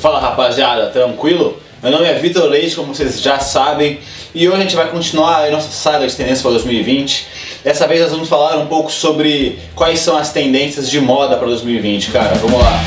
Fala rapaziada, tranquilo? Meu nome é Vitor Leite, como vocês já sabem, e hoje a gente vai continuar a nossa saga de tendências para 2020. Dessa vez nós vamos falar um pouco sobre quais são as tendências de moda para 2020, cara. Vamos lá.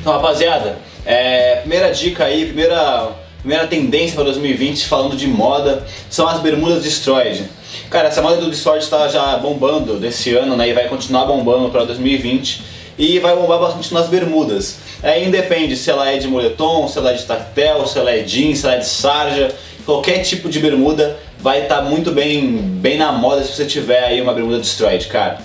Então, rapaziada, é, primeira dica aí, primeira, primeira tendência para 2020, falando de moda, são as bermudas destroyed. Cara, essa moda do destroyed está já bombando desse ano, né, e vai continuar bombando para 2020 e vai bombar bastante nas bermudas. Aí independe se ela é de moletom, se ela é de tactel, se ela é jeans, se ela é de sarja, qualquer tipo de bermuda vai estar tá muito bem, bem na moda se você tiver aí uma bermuda destroyed, cara.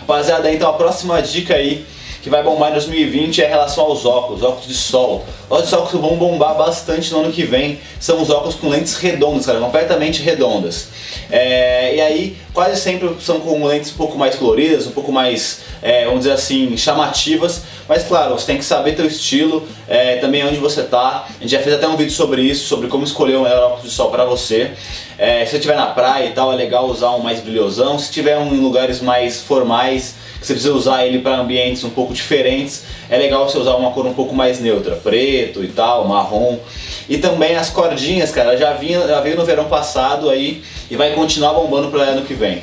Rapaziada, então a próxima dica aí que vai bombar em 2020 é em relação aos óculos, óculos de sol. Óculos de sol que vão bombar bastante no ano que vem são os óculos com lentes redondas, cara, completamente redondas. É, e aí, quase sempre são com lentes um pouco mais coloridas, um pouco mais, é, vamos dizer assim, chamativas. Mas claro, você tem que saber teu estilo, é, também onde você tá. A gente já fez até um vídeo sobre isso, sobre como escolher o melhor óculos de sol para você. É, se você estiver na praia e tal, é legal usar um mais brilhosão. Se tiver um em lugares mais formais, que você precisa usar ele para ambientes um pouco diferentes, é legal você usar uma cor um pouco mais neutra, preto e tal, marrom. E também as cordinhas, cara, já, vinha, já veio no verão passado aí e vai continuar bombando para ano que vem.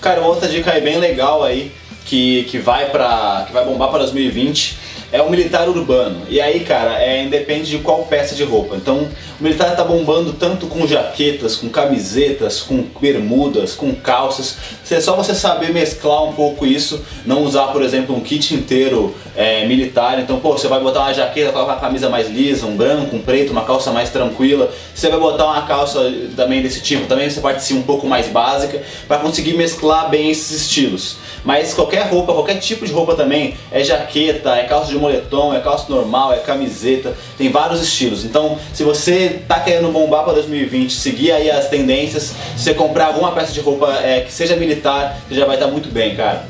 Cara, outra dica aí bem legal aí que, que vai para que vai bombar para 2020 é o militar urbano. E aí, cara, é independe de qual peça de roupa. Então, o militar tá bombando tanto com jaquetas, com camisetas, com bermudas, com calças. É só você saber mesclar um pouco isso, não usar, por exemplo, um kit inteiro é, militar. Então, pô, você vai botar uma jaqueta com uma camisa mais lisa, um branco, um preto, uma calça mais tranquila. Você vai botar uma calça também desse tipo, também você pode ser um pouco mais básica, para conseguir mesclar bem esses estilos. Mas qualquer roupa, qualquer tipo de roupa também, é jaqueta, é calça de moletom, é calça normal, é camiseta, tem vários estilos. Então, se você tá querendo bombar para 2020, seguir aí as tendências, se você comprar alguma peça de roupa é, que seja militar, você já vai estar tá muito bem, cara.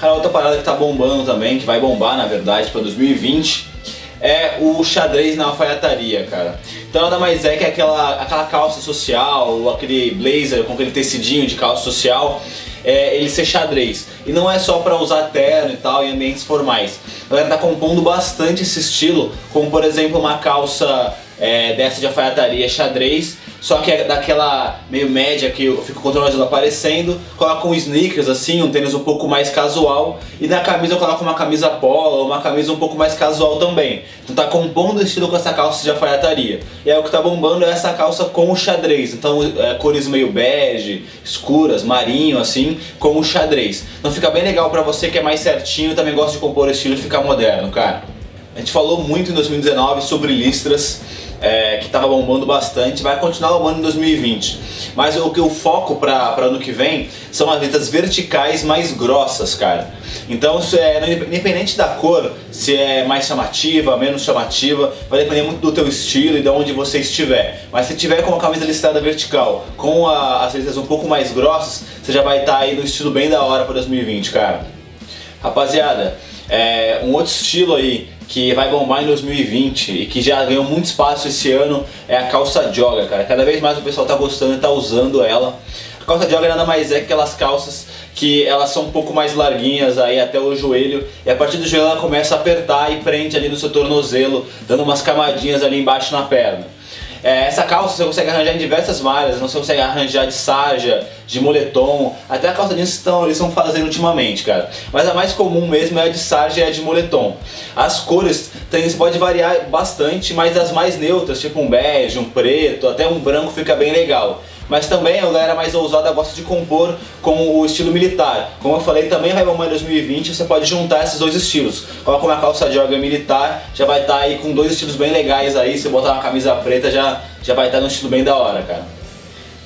Cara, outra parada que tá bombando também, que vai bombar na verdade para 2020, é o xadrez na alfaiataria, cara. Então nada mais é que aquela, aquela calça social, ou aquele blazer com aquele tecidinho de calça social, é, ele ser xadrez. E não é só para usar terno e tal em ambientes formais. A galera tá compondo bastante esse estilo, como por exemplo uma calça é, dessa de alfaiataria xadrez, só que é daquela meio média que fica o contorno aparecendo, coloca um sneakers assim, um tênis um pouco mais casual, e na camisa eu coloco uma camisa polo uma camisa um pouco mais casual também. Então tá compondo o estilo com essa calça de alfaiataria. E aí o que tá bombando é essa calça com o xadrez, então é, cores meio bege, escuras, marinho assim, com o xadrez. Então fica bem legal pra você que é mais certinho e também gosta de compor o estilo e ficar moderno, cara. A gente falou muito em 2019 sobre listras, é, que estava bombando bastante, vai continuar bombando em 2020. Mas o que o foco para ano que vem são as letras verticais mais grossas, cara. Então, é, independente da cor, se é mais chamativa, menos chamativa, vai depender muito do teu estilo e de onde você estiver. Mas se tiver com a camisa listrada vertical, com a, as letras um pouco mais grossas, você já vai estar tá aí no estilo bem da hora para 2020, cara. Rapaziada, é, um outro estilo aí que vai bombar em 2020 e que já ganhou muito espaço esse ano é a calça jogger, cara. Cada vez mais o pessoal tá gostando e tá usando ela. A calça jogger nada mais é que aquelas calças que elas são um pouco mais larguinhas aí até o joelho e a partir do joelho ela começa a apertar e prende ali no seu tornozelo, dando umas camadinhas ali embaixo na perna. É, essa calça você consegue arranjar em diversas malhas, você consegue arranjar de sarja, de moletom, até a calça jeans estão, eles estão fazendo ultimamente, cara. Mas a mais comum mesmo é a de sarja e a de moletom. As cores tem, pode variar bastante, mas as mais neutras, tipo um bege, um preto, até um branco fica bem legal mas também a galera mais ousada gosta de compor com o estilo militar. Como eu falei, também vai bombar em 2020, você pode juntar esses dois estilos. Coloca uma calça jogger militar, já vai estar tá aí com dois estilos bem legais aí, se botar uma camisa preta já, já vai estar tá num estilo bem da hora, cara.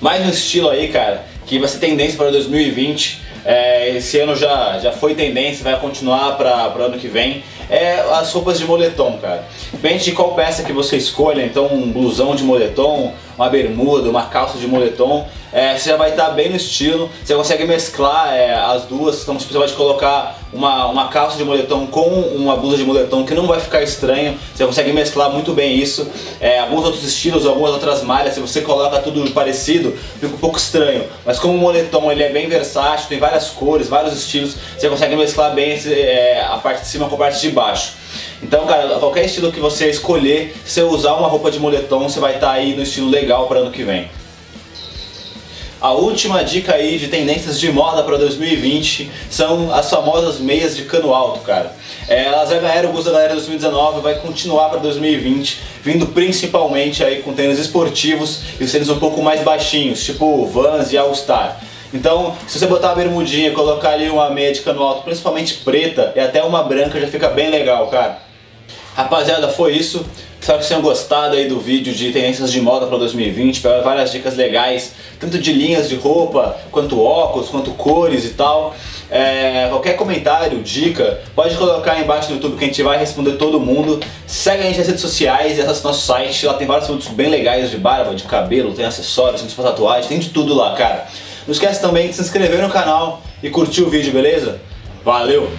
Mais um estilo aí, cara, que vai ser tendência para 2020, é, esse ano já, já foi tendência, vai continuar para o ano que vem, é as roupas de moletom, cara. Depende de qual peça que você escolha, então um blusão de moletom, uma bermuda, uma calça de moletom, é, você já vai estar tá bem no estilo, você consegue mesclar é, as duas, então você pode colocar uma, uma calça de moletom com uma blusa de moletom que não vai ficar estranho, você consegue mesclar muito bem isso. É, alguns outros estilos, algumas outras malhas, se você coloca tudo parecido, fica um pouco estranho, mas como o moletom ele é bem versátil, tem várias cores, vários estilos, você consegue mesclar bem esse, é, a parte de cima com a parte de baixo. Então, cara, qualquer estilo que você escolher, se você usar uma roupa de moletom, você vai estar tá aí no estilo legal para ano que vem. A última dica aí de tendências de moda para 2020 são as famosas meias de cano alto, cara. É, elas já ganharam o gosto da galera 2019 e vai continuar para 2020, vindo principalmente aí com tênis esportivos e os tênis um pouco mais baixinhos, tipo Vans e All Star. Então, se você botar a bermudinha, colocar ali uma meia de cano alto, principalmente preta e até uma branca, já fica bem legal, cara. Rapaziada, foi isso. Espero que vocês tenham gostado aí do vídeo de tendências de moda para 2020, pegar várias dicas legais, tanto de linhas de roupa, quanto óculos, quanto cores e tal. É, qualquer comentário, dica, pode colocar aí embaixo no YouTube que a gente vai responder todo mundo. Segue a gente nas redes sociais e acesse nosso site, lá tem vários produtos bem legais de barba, de cabelo, tem acessórios, tem tatuagem, tem de tudo lá, cara. Não esquece também de se inscrever no canal e curtir o vídeo, beleza? Valeu!